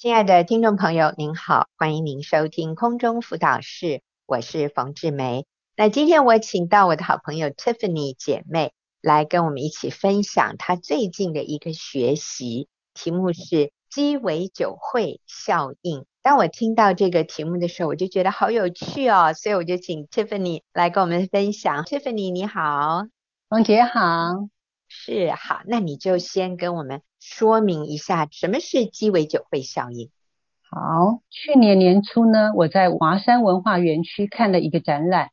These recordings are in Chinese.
亲爱的听众朋友，您好，欢迎您收听空中辅导室，我是冯志梅。那今天我请到我的好朋友 Tiffany 姐妹来跟我们一起分享她最近的一个学习，题目是鸡尾酒会效应。当我听到这个题目的时候，我就觉得好有趣哦，所以我就请 Tiffany 来跟我们分享。Tiffany 你好，冯姐好，是好，那你就先跟我们。说明一下什么是鸡尾酒会效应。好，去年年初呢，我在华山文化园区看了一个展览，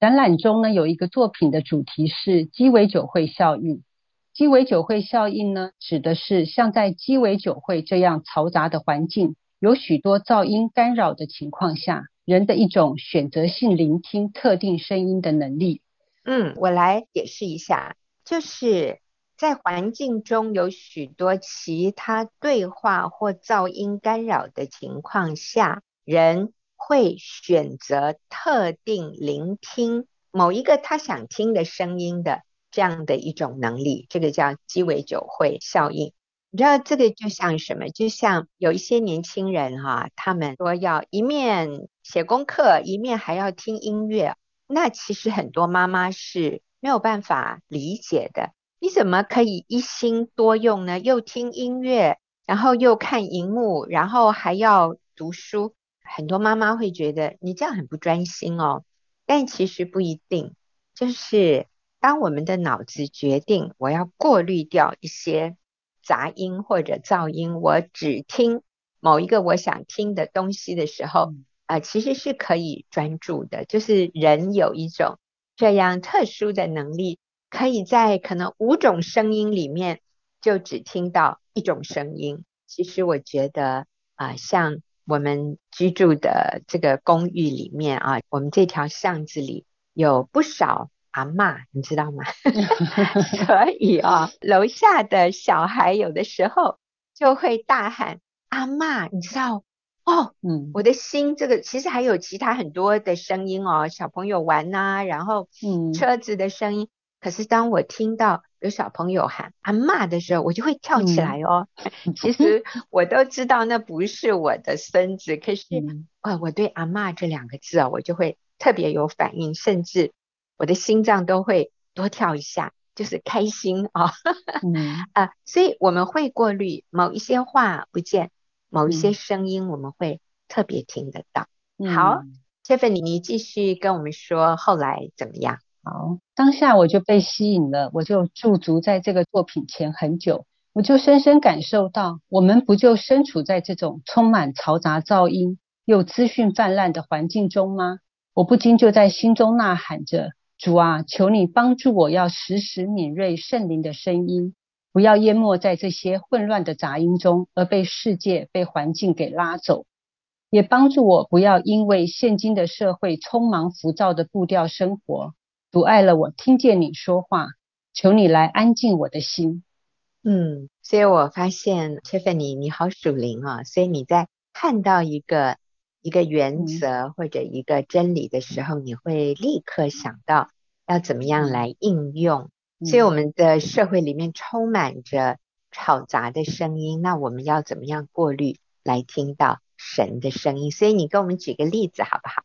展览中呢有一个作品的主题是鸡尾酒会效应。鸡尾酒会效应呢，指的是像在鸡尾酒会这样嘈杂的环境，有许多噪音干扰的情况下，人的一种选择性聆听特定声音的能力。嗯，我来解释一下，就是。在环境中有许多其他对话或噪音干扰的情况下，人会选择特定聆听某一个他想听的声音的这样的一种能力，这个叫鸡尾酒会效应。你知道这个就像什么？就像有一些年轻人哈、啊，他们说要一面写功课，一面还要听音乐，那其实很多妈妈是没有办法理解的。你怎么可以一心多用呢？又听音乐，然后又看荧幕，然后还要读书。很多妈妈会觉得你这样很不专心哦，但其实不一定。就是当我们的脑子决定我要过滤掉一些杂音或者噪音，我只听某一个我想听的东西的时候，啊、呃，其实是可以专注的。就是人有一种这样特殊的能力。可以在可能五种声音里面，就只听到一种声音。其实我觉得啊、像我们居住的这个公寓里面啊，我们这条巷子里有不少阿嬷，你知道吗？所以啊，楼下的小孩有的时候就会大喊阿嬷，你知道？哦，嗯，我的心这个其实还有其他很多的声音哦，小朋友玩呐、啊，然后嗯，车子的声音。可是当我听到有小朋友喊阿嬷的时候，我就会跳起来哦。嗯、其实 我都知道那不是我的孙子，可是、嗯、我对阿嬷这两个字啊，我就会特别有反应，甚至我的心脏都会多跳一下，就是开心啊、嗯啊。所以我们会过滤某一些话不见，某一些声音我们会特别听得到。嗯、好，Tiffany，你继续跟我们说后来怎么样？好，当下我就被吸引了，我就驻足在这个作品前很久，我就深深感受到，我们不就身处在这种充满嘈杂噪音又资讯泛滥的环境中吗？我不禁就在心中呐喊着：主啊，求你帮助我，要时时敏锐圣灵的声音，不要淹没在这些混乱的杂音中，而被世界、被环境给拉走；也帮助我，不要因为现今的社会匆忙浮躁的步调生活。阻碍了我听见你说话，求你来安静我的心。嗯，所以我发现 Tiffany 你好属灵啊，所以你在看到一个一个原则或者一个真理的时候，嗯、你会立刻想到要怎么样来应用。嗯、所以我们的社会里面充满着吵杂的声音，那我们要怎么样过滤来听到神的声音？所以你给我们举个例子好不好？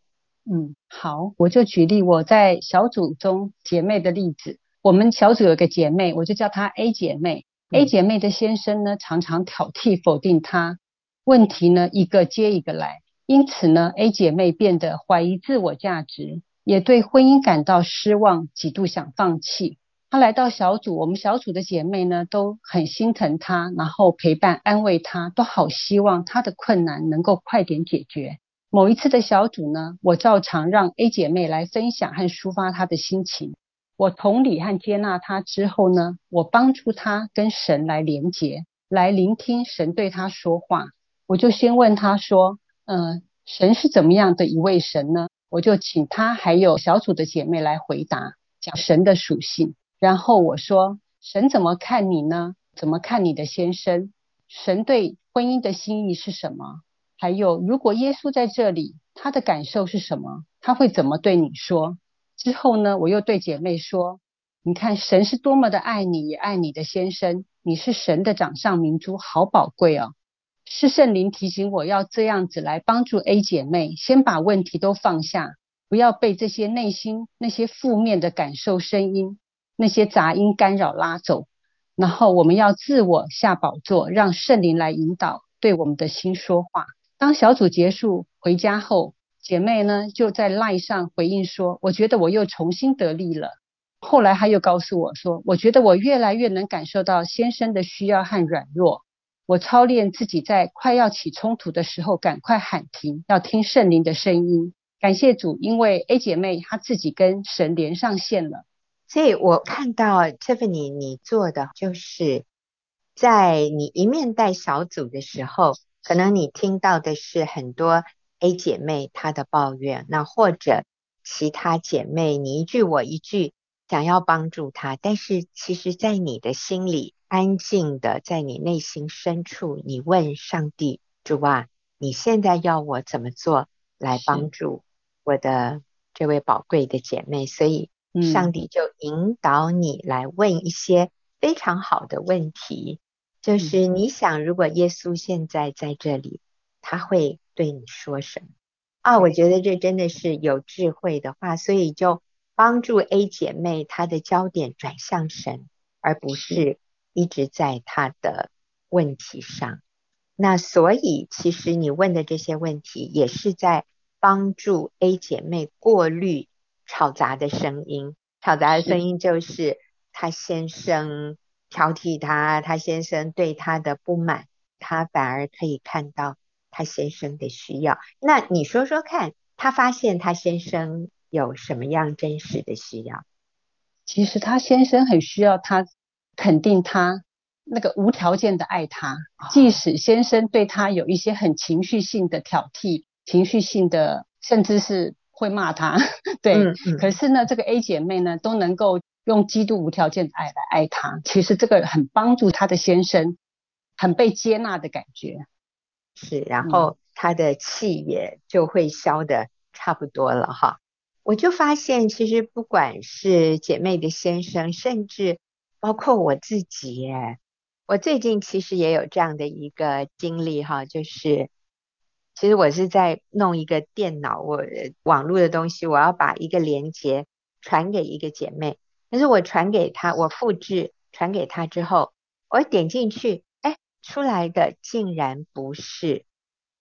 嗯，好，我就举例我在小组中姐妹的例子。我们小组有个姐妹，我就叫她 A 姐妹。嗯、A 姐妹的先生呢，常常挑剔否定她，问题呢一个接一个来，因此呢，A 姐妹变得怀疑自我价值，也对婚姻感到失望，几度想放弃。她来到小组，我们小组的姐妹呢都很心疼她，然后陪伴安慰她，都好希望她的困难能够快点解决。某一次的小组呢，我照常让 A 姐妹来分享和抒发她的心情。我同理和接纳她之后呢，我帮助她跟神来连结，来聆听神对她说话。我就先问她说：“嗯、神是怎么样的一位神呢？”我就请她还有小组的姐妹来回答，讲神的属性。然后我说：“神怎么看你呢？怎么看你的先生？神对婚姻的心意是什么？”还有，如果耶稣在这里，他的感受是什么？他会怎么对你说？之后呢，我又对姐妹说：“你看，神是多么的爱你，也爱你的先生，你是神的掌上明珠，好宝贵哦。”是圣灵提醒我要这样子来帮助 A 姐妹，先把问题都放下，不要被这些内心那些负面的感受声音、那些杂音干扰拉走。然后我们要自我下宝座，让圣灵来引导，对我们的心说话。当小组结束回家后，姐妹呢就在 LINE 上回应说：“我觉得我又重新得力了。”后来她又告诉我说：“我觉得我越来越能感受到先生的需要和软弱。”我操练自己，在快要起冲突的时候，赶快喊停，要听圣灵的声音。感谢主，因为 A 姐妹她自己跟神连上线了。所以我看到 Tiffany 你做的，就是在你一面带小组的时候，可能你听到的是很多 A 姐妹她的抱怨，那或者其他姐妹你一句我一句，想要帮助她，但是其实在你的心里。安静的在你内心深处，你问上帝：主啊，你现在要我怎么做来帮助我的这位宝贵的姐妹？所以上帝就引导你来问一些非常好的问题，就是你想，如果耶稣现在在这里，他会对你说什么？啊，我觉得这真的是有智慧的话，所以就帮助 A 姐妹她的焦点转向神，而不是。一直在她的问题上，那所以其实你问的这些问题也是在帮助 A 姐妹过滤吵杂的声音。吵杂的声音就是她先生挑剔她，她先生对她的不满，她反而可以看到她先生的需要。那你说说看，她发现她先生有什么样真实的需要？其实她先生很需要她。肯定他那个无条件的爱他，即使先生对他有一些很情绪性的挑剔，情绪性的甚至是会骂他，对，嗯嗯、可是呢，这个 A 姐妹呢都能够用基督无条件的爱来爱他，其实这个很帮助她的先生，很被接纳的感觉，是，然后他的气也就会消的差不多了哈。我就发现，其实不管是姐妹的先生，甚至包括我自己耶，我最近其实也有这样的一个经历哈，就是其实我是在弄一个电脑，我网络的东西，我要把一个连接传给一个姐妹，但是我传给她，我复制传给她之后，我点进去，哎，出来的竟然不是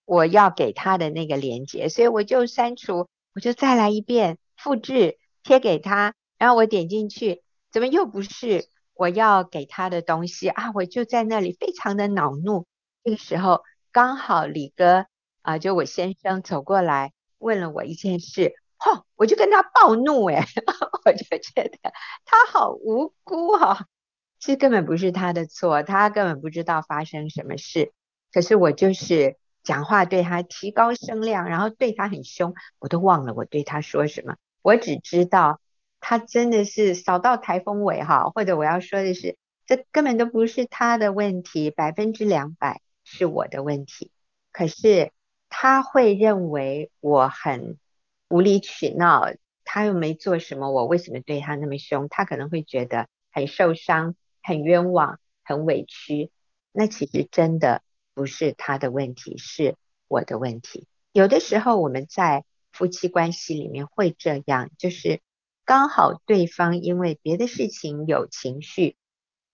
我要给她的那个连接，所以我就删除，我就再来一遍复制贴给她，然后我点进去，怎么又不是？我要给他的东西啊，我就在那里非常的恼怒。这个时候刚好李哥啊，就我先生走过来问了我一件事，吼、我就跟他暴怒诶，我就觉得他好无辜哈、哦，其实根本不是他的错，他根本不知道发生什么事。可是我就是讲话对他提高声量，然后对他很凶，我都忘了我对他说什么，我只知道。他真的是扫到台风尾哈，或者我要说的是，这根本都不是他的问题，百分之两百是我的问题。可是他会认为我很无理取闹，他又没做什么，我为什么对他那么凶？他可能会觉得很受伤、很冤枉、很委屈。那其实真的不是他的问题，是我的问题。有的时候我们在夫妻关系里面会这样，就是。刚好对方因为别的事情有情绪，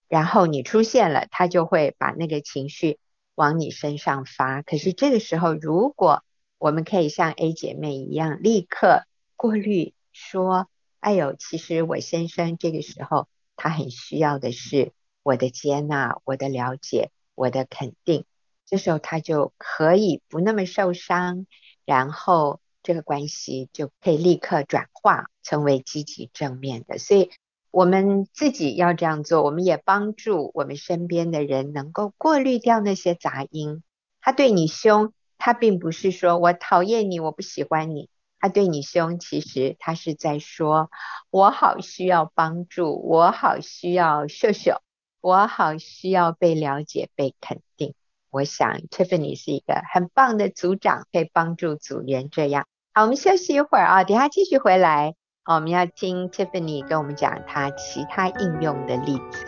然后你出现了，他就会把那个情绪往你身上发。可是这个时候，如果我们可以像 A 姐妹一样，立刻过滤说：“哎呦，其实我先生这个时候他很需要的是我的接纳、我的了解、我的肯定。”这时候他就可以不那么受伤，然后。这个关系就可以立刻转化成为积极正面的，所以我们自己要这样做，我们也帮助我们身边的人能够过滤掉那些杂音。他对你凶，他并不是说我讨厌你，我不喜欢你。他对你凶，其实他是在说，我好需要帮助，我好需要秀秀，我好需要被了解、被肯定。我想 Tiffany 是一个很棒的组长，可以帮助组员这样。好，我们休息一会儿啊，等下继续回来。好，我们要听 Tiffany 跟我们讲他其他应用的例子。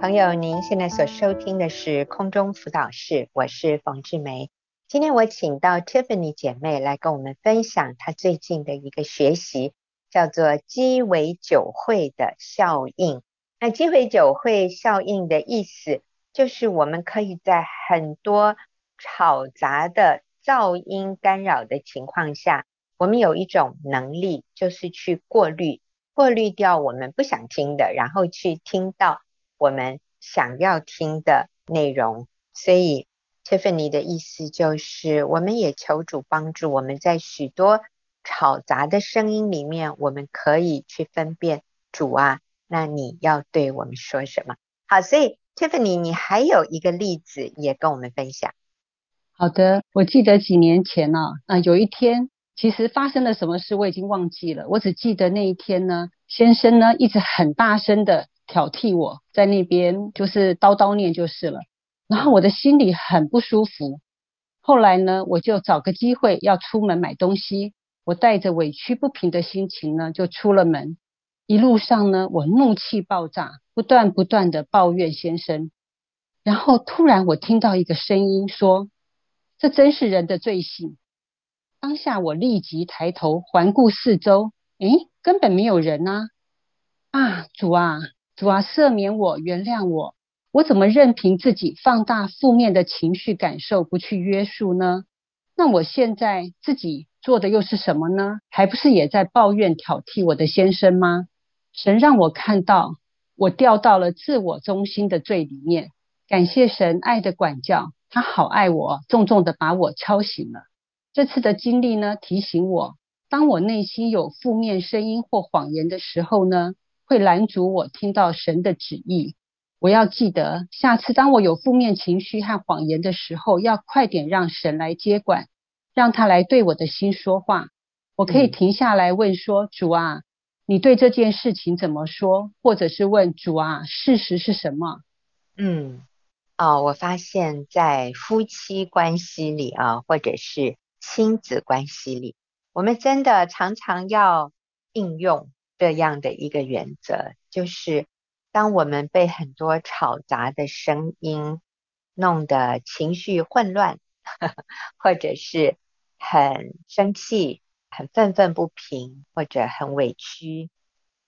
朋友，您现在所收听的是空中辅导室，我是冯志梅。今天我请到 Tiffany 姐妹来跟我们分享她最近的一个学习，叫做鸡尾酒会的效应。那鸡尾酒会效应的意思，就是我们可以在很多吵杂的噪音干扰的情况下，我们有一种能力，就是去过滤，过滤掉我们不想听的，然后去听到。我们想要听的内容，所以 Tiffany 的意思就是，我们也求主帮助我们在许多吵杂的声音里面，我们可以去分辨主啊，那你要对我们说什么？好，所以 Tiffany，你还有一个例子也跟我们分享。好的，我记得几年前呢，啊，有一天其实发生了什么事，我已经忘记了，我只记得那一天呢，先生呢一直很大声的。挑剔我在那边就是叨叨念就是了，然后我的心里很不舒服。后来呢，我就找个机会要出门买东西，我带着委屈不平的心情呢就出了门。一路上呢，我怒气爆炸，不断不断的抱怨先生。然后突然我听到一个声音说：“这真是人的罪性。”当下我立即抬头环顾四周，诶，根本没有人啊！啊，主啊！主啊，赦免我，原谅我，我怎么任凭自己放大负面的情绪感受，不去约束呢？那我现在自己做的又是什么呢？还不是也在抱怨挑剔我的先生吗？神让我看到，我掉到了自我中心的最里面。感谢神爱的管教，他好爱我，重重的把我敲醒了。这次的经历呢，提醒我，当我内心有负面声音或谎言的时候呢，会拦阻我听到神的旨意。我要记得，下次当我有负面情绪和谎言的时候，要快点让神来接管，让他来对我的心说话。我可以停下来问说：“主啊，你对这件事情怎么说？”或者是问主啊，事实是什么？嗯，哦，我发现在夫妻关系里啊，或者是亲子关系里，我们真的常常要应用。这样的一个原则，就是当我们被很多吵杂的声音弄得情绪混乱，呵呵，或者是很生气、很愤愤不平，或者很委屈，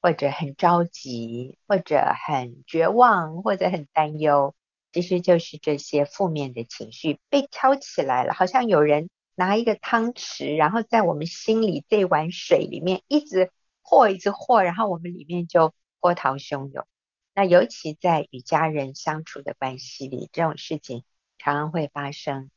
或者很着急，或者很绝望，或者很担忧，其实就是这些负面的情绪被挑起来了，好像有人拿一个汤匙，然后在我们心里这碗水里面一直。和一直和，然后我们里面就波涛汹涌。那尤其在与家人相处的关系里，这种事情常常会发生。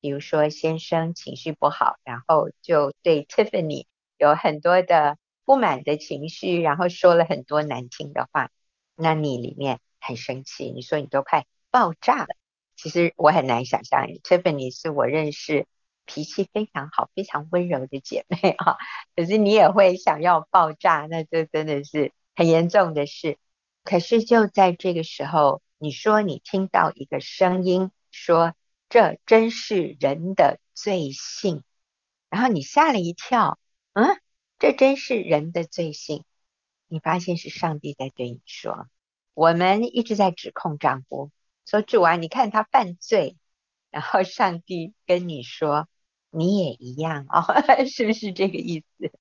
比如说，先生情绪不好，然后就对 Tiffany 有很多的不满的情绪，然后说了很多难听的话。那你里面很生气，你说你都快爆炸了。其实我很难想象，Tiffany 是我认识。脾气非常好、非常温柔的姐妹啊，可是你也会想要爆炸，那这真的是很严重的事。可是就在这个时候，你说你听到一个声音说：“这真是人的罪性。”然后你吓了一跳，嗯，这真是人的罪性。你发现是上帝在对你说：“我们一直在指控丈夫，说主啊，你看他犯罪。”然后上帝跟你说。你也一样哦，是不是这个意思？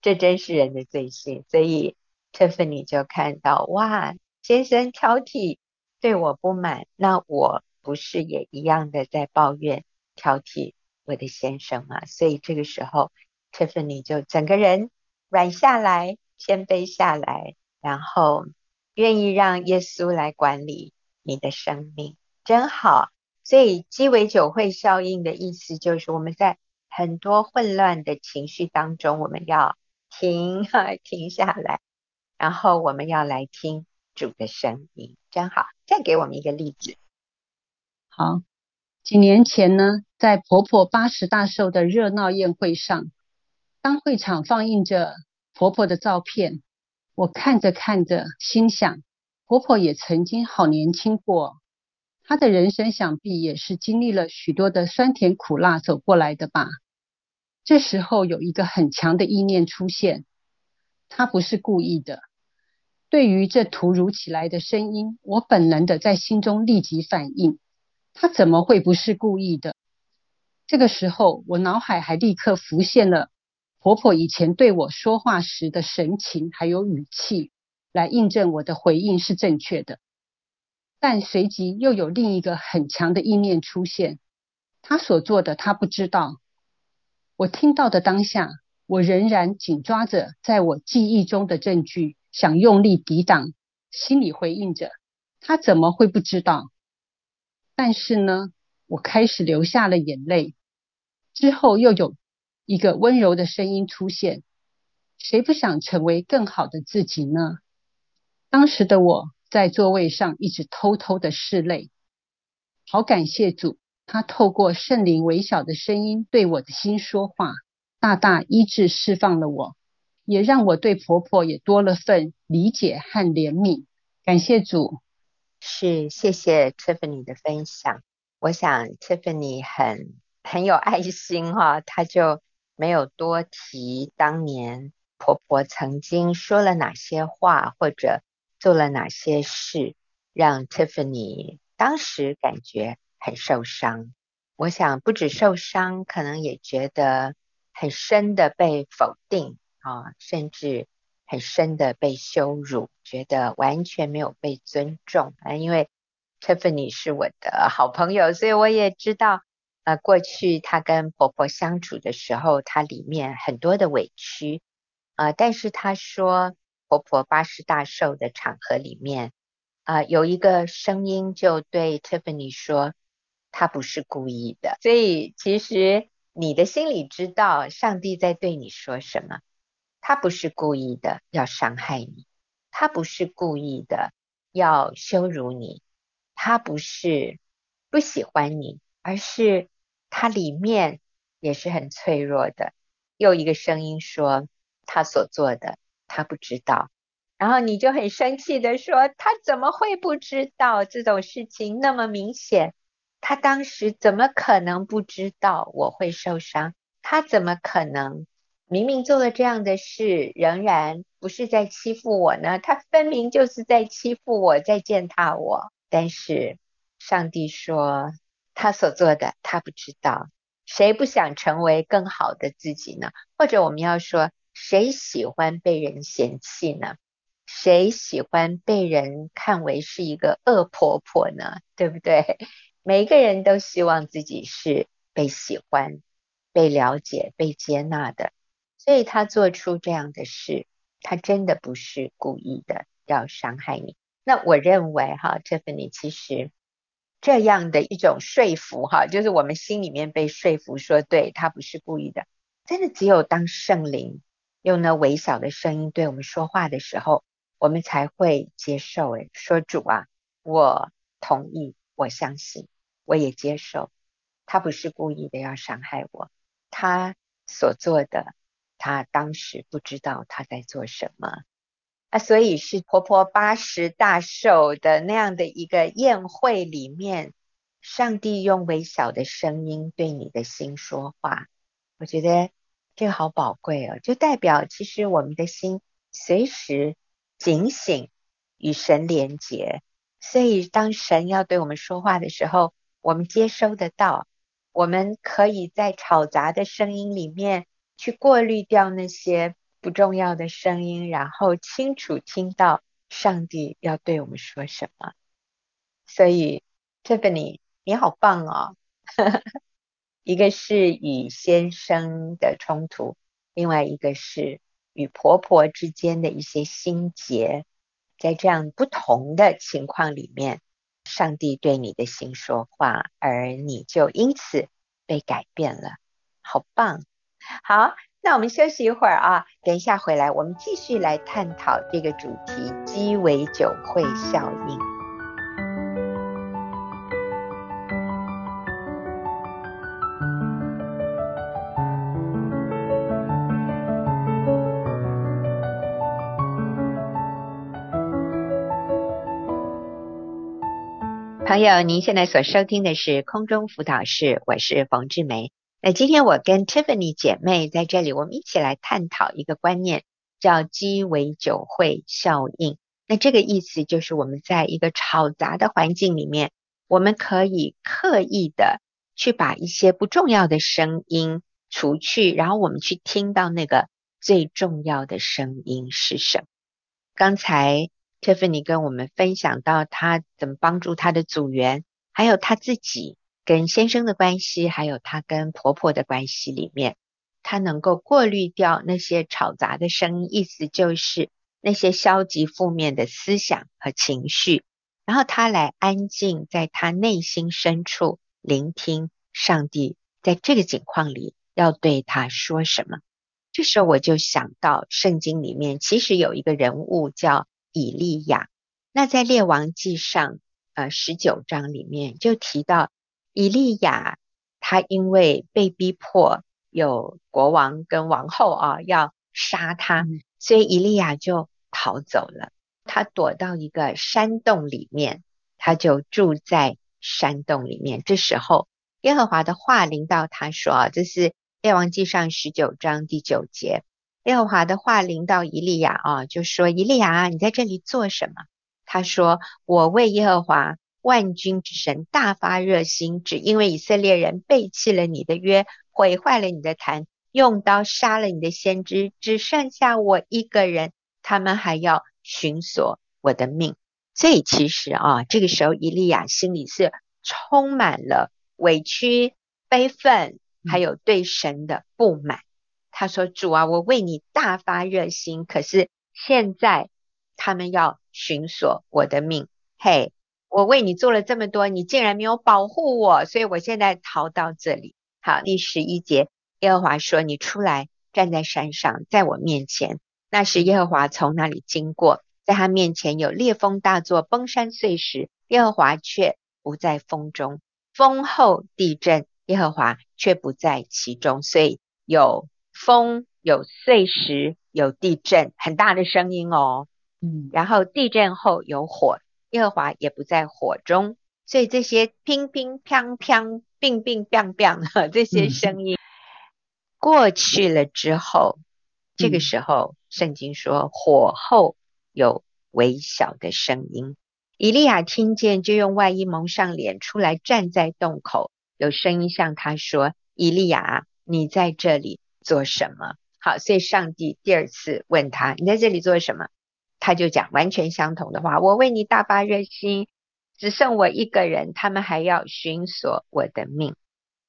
这真是人的罪性，所以 Tiffany 就看到哇，先生挑剔，对我不满，那我不是也一样的在抱怨挑剔我的先生吗？所以这个时候 Tiffany 就整个人软下来，谦卑下来，然后愿意让耶稣来管理你的生命，真好。所以鸡尾酒会效应的意思就是，我们在很多混乱的情绪当中，我们要停 停下来，然后我们要来听主的声音，真好。再给我们一个例子。好，几年前呢，在婆婆八十大寿的热闹宴会上，当会场放映着婆婆的照片，我看着看着，心想，婆婆也曾经好年轻过。她的人生想必也是经历了许多的酸甜苦辣走过来的吧。这时候有一个很强的意念出现，她不是故意的，对于这突如其来的声音，我本能的在心中立即反应，她怎么会不是故意的？这个时候，我脑海还立刻浮现了婆婆以前对我说话时的神情还有语气，来印证我的回应是正确的。但随即又有另一个很强的意念出现，她所做的她不知道。我听到的当下。我仍然紧抓着在我记忆中的证据，想用力抵挡，心里回应着：他怎么会不知道？但是呢，我开始流下了眼泪。之后又有一个温柔的声音出现：谁不想成为更好的自己呢？当时的我在座位上一直偷偷的拭泪。好感谢主，他透过圣灵微小的声音对我的心说话。大大医治释放了我，也让我对婆婆也多了份理解和怜悯。感谢主，是谢谢 Tiffany 的分享。我想 Tiffany 很很有爱心哈，她就没有多提当年婆婆曾经说了哪些话或者做了哪些事，让 Tiffany 当时感觉很受伤。我想不止受伤，可能也觉得。很深的被否定啊，甚至很深的被羞辱，觉得完全没有被尊重啊。因为 Tiffany 是我的好朋友，所以我也知道啊，过去她跟婆婆相处的时候，她里面很多的委屈啊。但是她说，婆婆八十大寿的场合里面啊，有一个声音就对 Tiffany 说，她不是故意的。所以其实。你的心里知道上帝在对你说什么，他不是故意的要伤害你，他不是故意的要羞辱你，他不是不喜欢你，而是他里面也是很脆弱的。又一个声音说他所做的他不知道，然后你就很生气的说他怎么会不知道这种事情那么明显。他当时怎么可能不知道我会受伤？他怎么可能明明做了这样的事，仍然不是在欺负我呢？他分明就是在欺负我，在践踏我。但是上帝说，他所做的他不知道。谁不想成为更好的自己呢？或者我们要说，谁喜欢被人嫌弃呢？谁喜欢被人看为是一个恶婆婆呢？对不对？每个人都希望自己是被喜欢、被了解、被接纳的，所以他做出这样的事，他真的不是故意的要伤害你。那我认为哈，Tiffany 其实这样的一种说服哈，就是我们心里面被说服说，对，他不是故意的，真的只有当圣灵用那微小的声音对我们说话的时候，我们才会接受。诶，说主啊，我同意，我相信。我也接受，他不是故意的要伤害我，他所做的，他当时不知道他在做什么啊，所以是婆婆八十大寿的那样的一个宴会里面，上帝用微小的声音对你的心说话，我觉得这个好宝贵哦，就代表其实我们的心随时警醒与神连结，所以当神要对我们说话的时候。我们接收得到，我们可以在吵杂的声音里面去过滤掉那些不重要的声音，然后清楚听到上帝要对我们说什么。所以，Tiffany，你好棒哦！一个是与先生的冲突，另外一个是与婆婆之间的一些心结，在这样不同的情况里面。上帝对你的心说话，而你就因此被改变了，好棒！好，那我们休息一会儿啊，等一下回来，我们继续来探讨这个主题——鸡尾酒会效应。朋友，您现在所收听的是空中辅导室，我是冯志梅。那今天我跟 Tiffany 姐妹在这里，我们一起来探讨一个观念，叫鸡尾酒会效应。那这个意思就是我们在一个吵杂的环境里面，我们可以刻意的去把一些不重要的声音除去，然后我们去听到那个最重要的声音是什么。刚才 Tiffany 跟我们分享到她怎么帮助她的组员，还有她自己跟先生的关系，还有她跟婆婆的关系里面，她能够过滤掉那些吵杂的声音，意思就是那些消极负面的思想和情绪，然后她来安静在她内心深处聆听。上帝在这个境况里要对他说什么？这时候我就想到圣经里面其实有一个人物叫以利亚。那在列王记上，呃，十九章里面就提到以利亚，他因为被逼迫，有国王跟王后啊要杀他，所以以利亚就逃走了。他躲到一个山洞里面，他就住在山洞里面。这时候。耶和华的话临到他说：“啊，这是列王记上十九章第九节。耶和华的话临到以利亚啊，就说：以利亚啊，你在这里做什么？他说：我为耶和华万军之神大发热心，只因为以色列人背弃了你的约，毁坏了你的坛，用刀杀了你的先知，只剩下我一个人，他们还要寻索我的命。所以其实啊，这个时候以利亚心里是充满了。”委屈、悲愤，还有对神的不满。他说：“主啊，我为你大发热心，可是现在他们要寻索我的命。嘿，我为你做了这么多，你竟然没有保护我，所以我现在逃到这里。”好，第十一节，耶和华说：“你出来，站在山上，在我面前。”那时耶和华从那里经过，在他面前有烈风大作，崩山碎石，耶和华却不在风中。风后地震，耶和华却不在其中，所以有风、有碎石、有地震，很大的声音哦。嗯，然后地震后有火，耶和华也不在火中，所以这些乒乒乓乓、乒乒乓乓这些声音过去了之后，这个时候圣经说火后有微小的声音。以利亚听见，就用外衣蒙上脸，出来站在洞口。有声音向他说：“以利亚，你在这里做什么？”好，所以上帝第二次问他：“你在这里做什么？”他就讲完全相同的话：“我为你大发热心，只剩我一个人，他们还要寻索我的命。”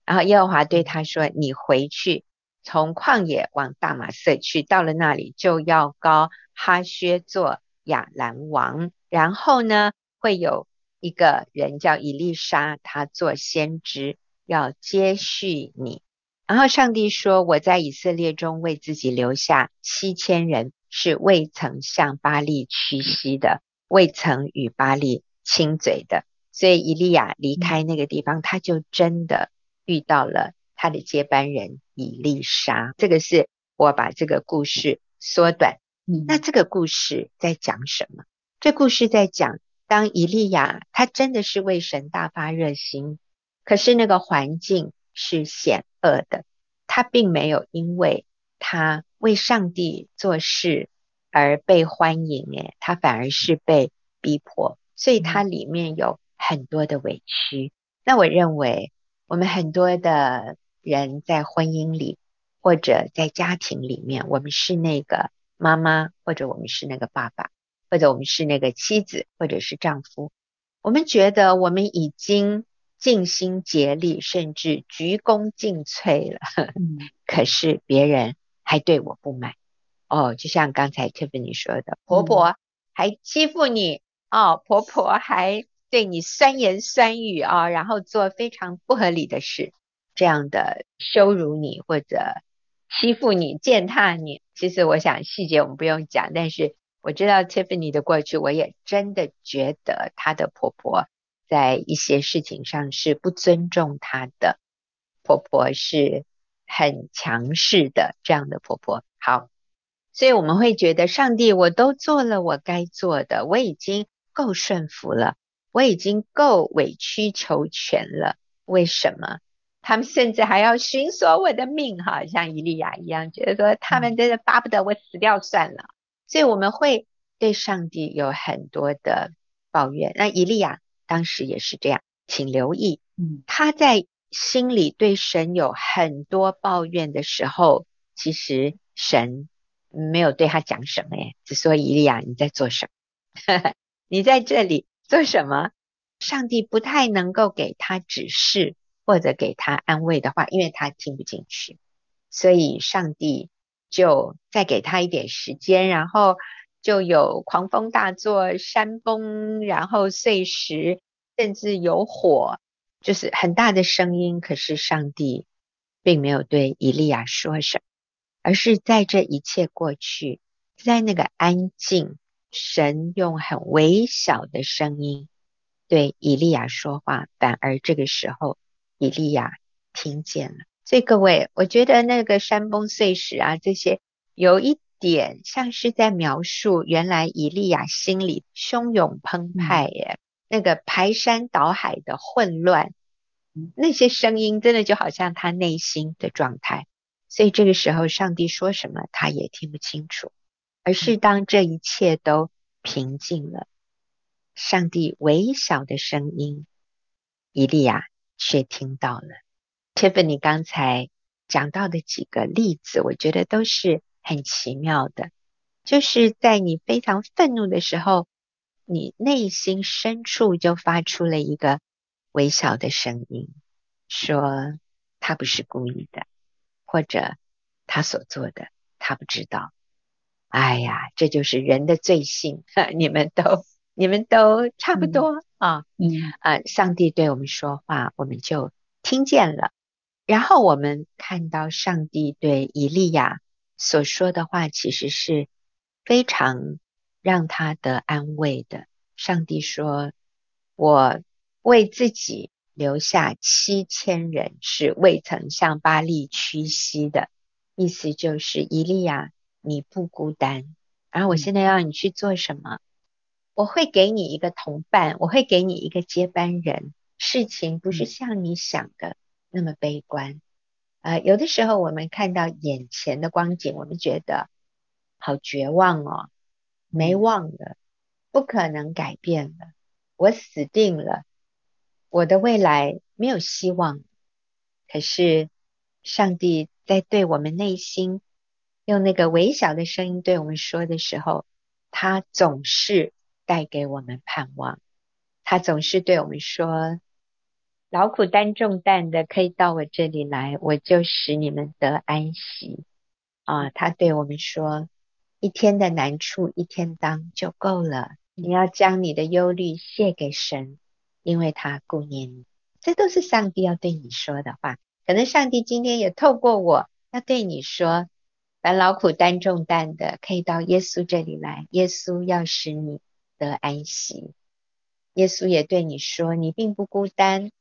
然后耶和华对他说：“你回去，从旷野往大马色去，到了那里就要膏哈薛做亚兰王。然后呢？”会有一个人叫以利沙，他做先知，要接续你。然后上帝说：“我在以色列中为自己留下七千人，是未曾向巴利屈膝的，未曾与巴利亲嘴的。”所以以利亚离开那个地方，他就真的遇到了他的接班人以利沙。这个是我把这个故事缩短。那这个故事在讲什么？这故事在讲。当以利亚他真的是为神大发热心，可是那个环境是险恶的，他并没有因为他为上帝做事而被欢迎，诶，他反而是被逼迫，所以他里面有很多的委屈。那我认为我们很多的人在婚姻里或者在家庭里面，我们是那个妈妈，或者我们是那个爸爸。或者我们是那个妻子，或者是丈夫，我们觉得我们已经尽心竭力，甚至鞠躬尽瘁了，嗯、可是别人还对我不满。哦，就像刚才 Tiffany 说的，婆婆还欺负你，嗯、哦，婆婆还对你酸言酸语啊、哦，然后做非常不合理的事，这样的羞辱你或者欺负你、践踏你。其实我想细节我们不用讲，但是。我知道 Tiffany 的过去，我也真的觉得她的婆婆在一些事情上是不尊重她的，婆婆是很强势的这样的婆婆。好，所以我们会觉得上帝，我都做了我该做的，我已经够顺服了，我已经够委曲求全了，为什么他们甚至还要寻索我的命？哈，像以利亚一样，觉得说他们真的巴不得我死掉算了。所以我们会对上帝有很多的抱怨。那以利亚当时也是这样，请留意，嗯，他在心里对神有很多抱怨的时候，其实神没有对他讲什么，诶，只说以利亚你在做什么？你在这里做什么？上帝不太能够给他指示或者给他安慰的话，因为他听不进去，所以上帝就再给他一点时间，然后。就有狂风大作、山崩，然后碎石，甚至有火，就是很大的声音。可是上帝并没有对以利亚说什么，而是在这一切过去，在那个安静，神用很微小的声音对以利亚说话，反而这个时候以利亚听见了。所以各位，我觉得那个山崩碎石啊，这些有一。点像是在描述原来以利亚心里汹涌澎湃耶，那个排山倒海的混乱，那些声音真的就好像他内心的状态。所以这个时候，上帝说什么他也听不清楚，而是当这一切都平静了，上帝微小的声音，伊利亚却听到了。Tiffany 刚才讲到的几个例子，我觉得都是。很奇妙的，就是在你非常愤怒的时候，你内心深处就发出了一个微小的声音，说他不是故意的，或者他所做的他不知道。哎呀，这就是人的罪性，你们都你们都差不多、嗯、啊。嗯啊，上帝对我们说话，我们就听见了。然后我们看到上帝对以利亚。所说的话其实是非常让他得安慰的。上帝说：“我为自己留下七千人，是未曾向巴利屈膝的。”意思就是，伊利亚，你不孤单。然后我现在要你去做什么？我会给你一个同伴，我会给你一个接班人。事情不是像你想的那么悲观。呃，有的时候我们看到眼前的光景，我们觉得好绝望哦，没望了，不可能改变了，我死定了，我的未来没有希望。可是上帝在对我们内心用那个微小的声音对我们说的时候，他总是带给我们盼望，他总是对我们说。劳苦担重担的，可以到我这里来，我就使你们得安息。啊，他对我们说：一天的难处一天当就够了。你要将你的忧虑卸给神，因为他顾念你。这都是上帝要对你说的话。可能上帝今天也透过我要对你说：凡劳苦担重担的，可以到耶稣这里来，耶稣要使你得安息。耶稣也对你说：你并不孤单。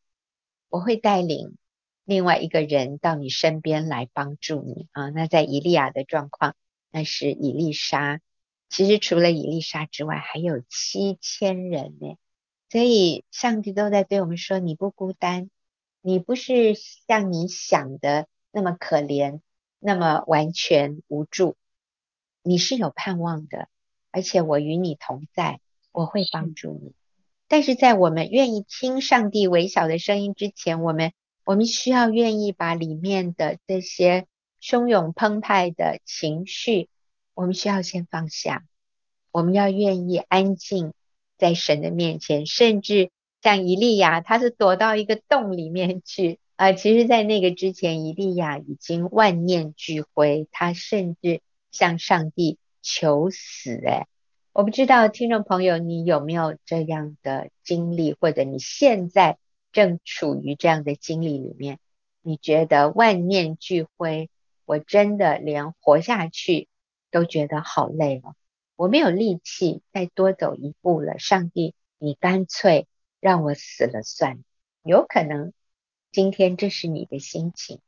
我会带领另外一个人到你身边来帮助你啊。那在以利亚的状况，那是以丽莎。其实除了以丽莎之外，还有七千人呢。所以上帝都在对我们说：你不孤单，你不是像你想的那么可怜，那么完全无助。你是有盼望的，而且我与你同在，我会帮助你。但是在我们愿意听上帝微小的声音之前，我们我们需要愿意把里面的这些汹涌澎湃的情绪，我们需要先放下。我们要愿意安静在神的面前，甚至像伊利亚，他是躲到一个洞里面去啊、其实，在那个之前，伊利亚已经万念俱灰，他甚至向上帝求死。诶我不知道听众朋友，你有没有这样的经历，或者你现在正处于这样的经历里面？你觉得万念俱灰，我真的连活下去都觉得好累了，我没有力气再多走一步了。上帝，你干脆让我死了算。有可能今天这是你的心情，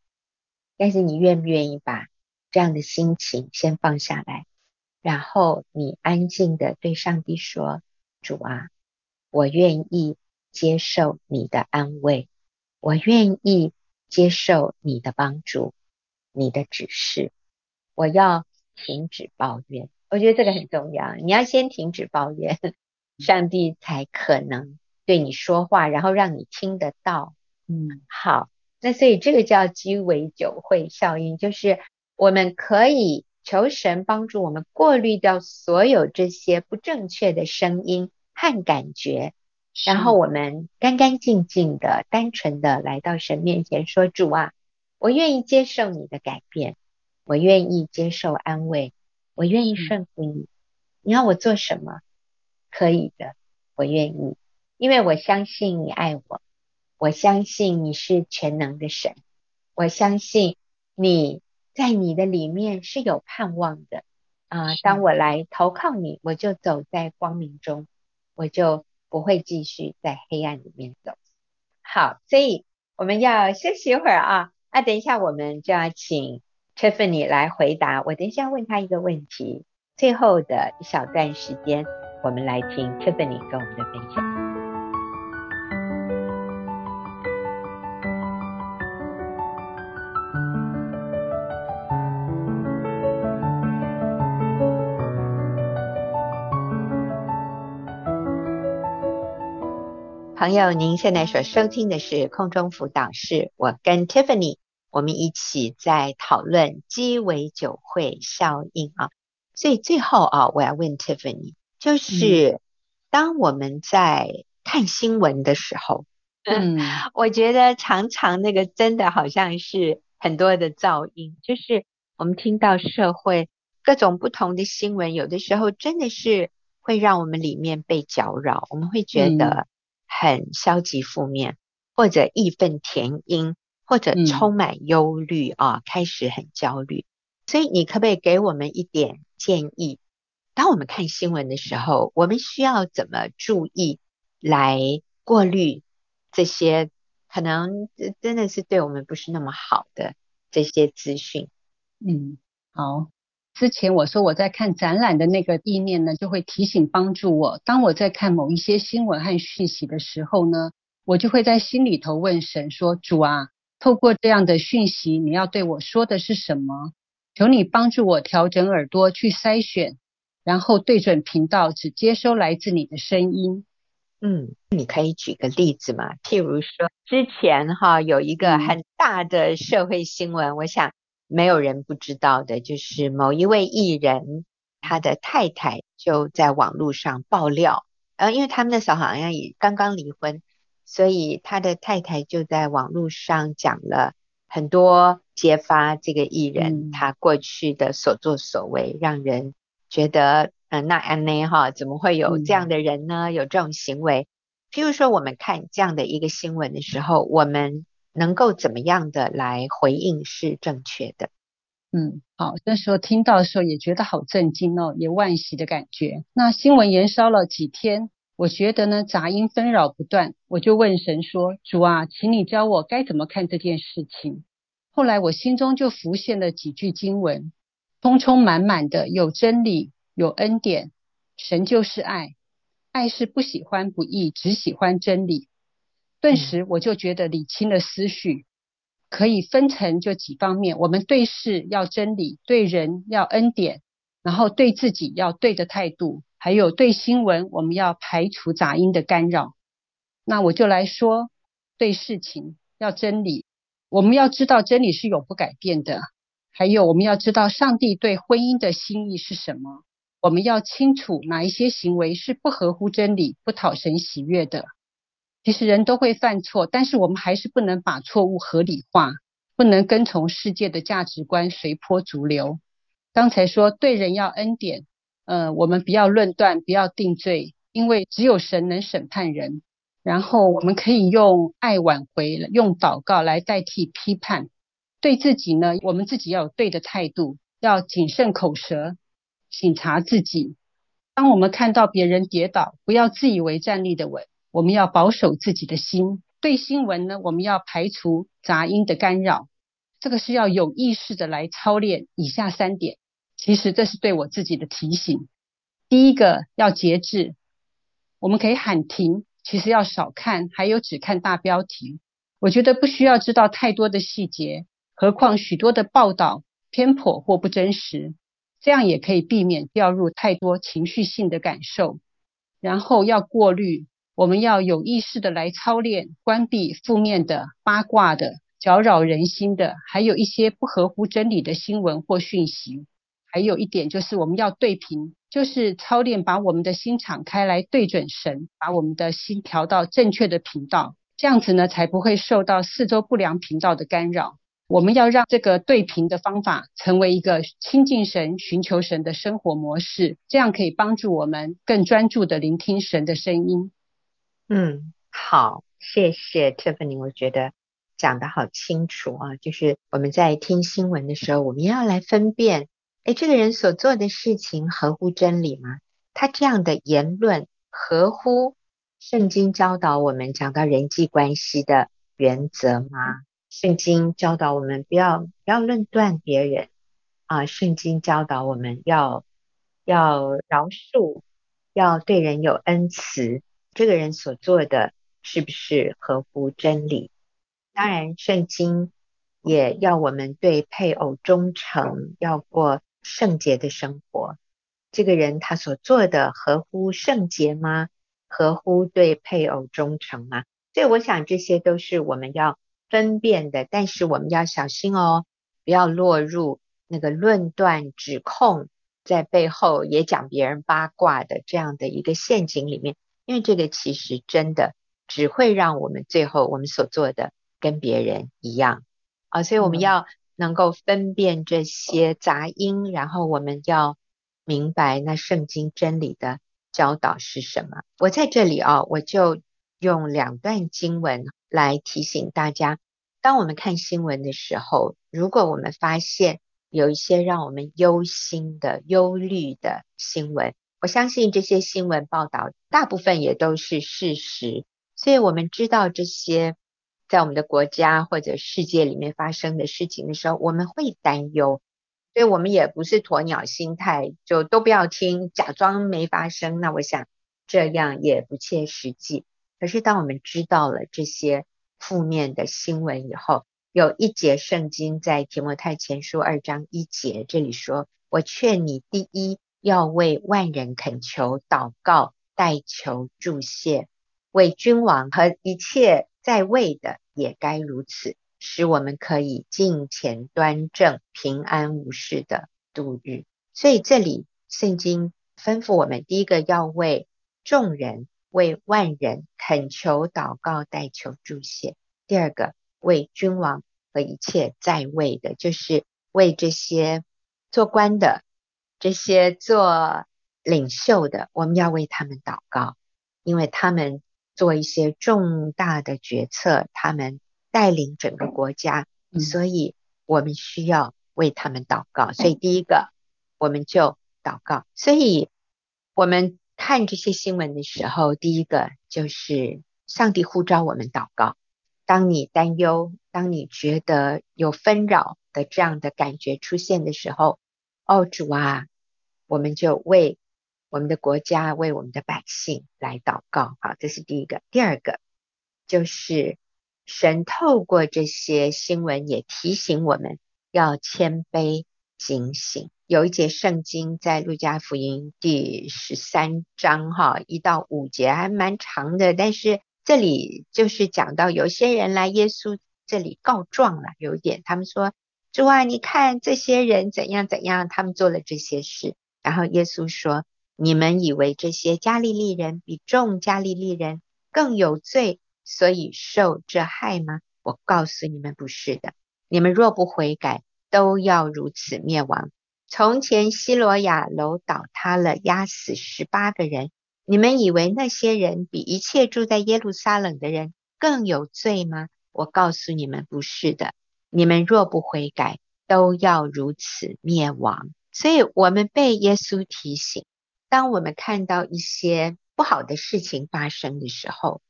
但是你愿不愿意把这样的心情先放下来？然后你安静的对上帝说：“主啊，我愿意接受你的安慰，我愿意接受你的帮助，你的指示。我要停止抱怨，我觉得这个很重要，你要先停止抱怨，上帝才可能对你说话，然后让你听得到。嗯，好，那所以这个叫鸡尾酒会效应，就是我们可以求神帮助我们过滤掉所有这些不正确的声音和感觉，然后我们干干净净的、单纯的来到神面前说：“主啊，我愿意接受你的改变，我愿意接受安慰。”我愿意顺服你，你要我做什么？可以的，我愿意，因为我相信你爱我，我相信你是全能的神，我相信你在你的里面是有盼望的啊、呃！当我来投靠你，我就走在光明中，我就不会继续在黑暗里面走。好，所以我们要休息一会儿啊，那等一下我们就要请。Tiffany 来回答，我等一下问他一个问题。最后的一小段时间，我们来听 Tiffany 跟我们的分享。朋友，您现在所收听的是空中辅导室，我跟 Tiffany。我们一起在讨论鸡尾酒会效应啊，所以最后啊，我要问 Tiffany，就是当我们在看新闻的时候，嗯，我觉得常常那个真的好像是很多的噪音，就是我们听到社会各种不同的新闻，有的时候真的是会让我们里面被搅扰，我们会觉得很消极负面，或者义愤填膺。或者充满忧虑啊，开始很焦虑。所以你可不可以给我们一点建议？当我们看新闻的时候，我们需要怎么注意来过滤这些可能真的是对我们不是那么好的这些资讯？嗯，好。之前我说我在看展览的那个意念呢，就会提醒帮助我。当我在看某一些新闻和讯息的时候呢，我就会在心里头问神说：“主啊。”透过这样的讯息，你要对我说的是什么？求你帮助我调整耳朵去筛选，然后对准频道，只接收来自你的声音。嗯，你可以举个例子吗？譬如说，之前哈有一个很大的社会新闻，我想没有人不知道的，就是某一位艺人，他的太太就在网络上爆料，呃，因为他们那时候好像也刚刚离婚。所以他的太太就在网络上讲了很多揭发这个艺人他过去的所作所为，让人觉得，嗯，那安内哈怎么会有这样的人呢？有这种行为？譬如说，我们看这样的一个新闻的时候，我们能够怎么样的来回应是正确的？嗯，好，那时候听到的时候也觉得好震惊哦，也惋惜的感觉。那新闻延烧了几天。我觉得呢，杂音纷扰不断，我就问神说：“主啊，请你教我该怎么看这件事情。”后来我心中就浮现了几句经文，充充满满的有真理，有恩典。神就是爱，爱是不喜欢不义，只喜欢真理。顿时我就觉得理清了思绪，可以分成就几方面：我们对事要真理，对人要恩典，然后对自己要对的态度。还有对新闻，我们要排除杂音的干扰。那我就来说，对事情要真理，我们要知道真理是永不改变的。还有，我们要知道上帝对婚姻的心意是什么。我们要清楚哪一些行为是不合乎真理、不讨神喜悦的。其实人都会犯错，但是我们还是不能把错误合理化，不能跟从世界的价值观随波逐流。刚才说对人要恩典。呃，我们不要论断，不要定罪，因为只有神能审判人。然后我们可以用爱挽回，用祷告来代替批判。对自己呢，我们自己要有对的态度，要谨慎口舌，省察自己。当我们看到别人跌倒，不要自以为站立的稳，我们要保守自己的心。对新闻呢，我们要排除杂音的干扰。这个是要有意识的来操练以下三点。其实这是对我自己的提醒。第一个要节制，我们可以喊停，其实要少看，还有只看大标题。我觉得不需要知道太多的细节，何况许多的报道偏颇或不真实。这样也可以避免掉入太多情绪性的感受。然后要过滤，我们要有意识的来操练，关闭负面的、八卦的、搅扰人心的，还有一些不合乎真理的新闻或讯息。还有一点就是我们要对频，就是操练把我们的心敞开来对准神，把我们的心调到正确的频道。这样子呢，才不会受到四周不良频道的干扰。我们要让这个对频的方法成为一个亲近神、寻求神的生活模式，这样可以帮助我们更专注地聆听神的声音。嗯，好，谢谢 Tiffany，我觉得讲得好清楚啊。就是我们在听新闻的时候，我们要来分辨，诶，这个人所做的事情合乎真理吗？他这样的言论合乎？圣经教导我们讲到人际关系的原则吗？圣经教导我们不要不要论断别人啊。圣经教导我们要要饶恕，要对人有恩慈。这个人所做的是不是合乎真理？当然，圣经也要我们对配偶忠诚，要过圣洁的生活。这个人他所做的合乎圣洁吗？合乎对配偶忠诚吗？所以我想这些都是我们要分辨的，但是我们要小心哦，不要落入那个论断、指控，在背后也讲别人八卦的这样的一个陷阱里面，因为这个其实真的只会让我们最后我们所做的跟别人一样啊，所以我们要能够分辨这些杂音，然后我们要明白那圣经真理的。教导是什么？我在这里啊，我就用两段经文来提醒大家：当我们看新闻的时候，如果我们发现有一些让我们忧心的、忧虑的新闻，我相信这些新闻报道大部分也都是事实，所以我们知道这些在我们的国家或者世界里面发生的事情的时候，我们会担忧。所以我们也不是鸵鸟心态，就都不要听，假装没发生。那我想这样也不切实际。可是当我们知道了这些负面的新闻以后，有一节圣经在提摩太前书二章一节这里说：“我劝你，第一要为万人恳求、祷告、代求、祝谢，为君王和一切在位的也该如此。”使我们可以敬虔端正、平安无事的度日。所以这里圣经吩咐我们：第一个要为众人、为万人恳求、祷告、代求、祝谢；第二个为君王和一切在位的，就是为这些做官的、这些做领袖的，我们要为他们祷告，因为他们做一些重大的决策，他们。带领整个国家，所以我们需要为他们祷告。所以第一个，我们就祷告。所以我们看这些新闻的时候，第一个就是上帝呼召我们祷告。当你担忧，当你觉得有纷扰的这样的感觉出现的时候，哦，主啊，我们就为我们的国家、为我们的百姓来祷告。好，这是第一个。第二个就是。神透过这些新闻也提醒我们要谦卑警醒。有一节圣经在路加福音第十三章哈一到五节还蛮长的，但是这里就是讲到有些人来耶稣这里告状了，有一点他们说，主啊，你看这些人怎样怎样，他们做了这些事，然后耶稣说，你们以为这些加利利人比众加利利人更有罪？所以受这害吗？我告诉你们不是的。你们若不悔改，都要如此灭亡。从前西罗亚楼倒塌了，压死十八个人。你们以为那些人比一切住在耶路撒冷的人更有罪吗？我告诉你们不是的。你们若不悔改，都要如此灭亡。所以，我们被耶稣提醒，当我们看到一些不好的事情发生的时候，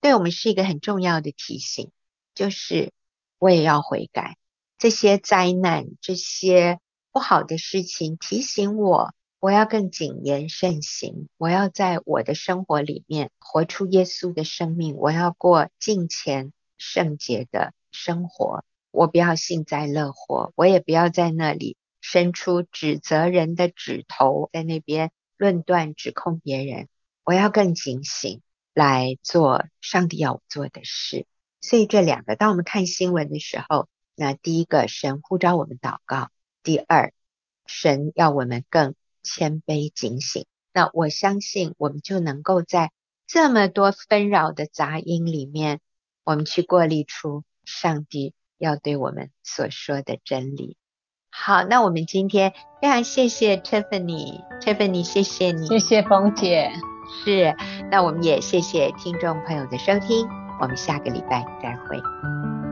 对我们是一个很重要的提醒，就是我也要悔改。这些灾难、这些不好的事情提醒我，我要更谨言慎行。我要在我的生活里面活出耶稣的生命。我要过敬虔圣洁的生活。我不要幸灾乐祸，我也不要在那里伸出指责人的指头，在那边论断指控别人。我要更警醒，来做上帝要我做的事。所以这两个，当我们看新闻的时候，那第一个，神呼召我们祷告；第二，神要我们更谦卑警醒。那我相信，我们就能够在这么多纷扰的杂音里面，我们去过滤出上帝要对我们所说的真理。好，那我们今天非常谢谢 Tiffany，Tiffany，谢谢你，谢谢冯姐。是，那我们也谢谢听众朋友的收听，我们下个礼拜再会。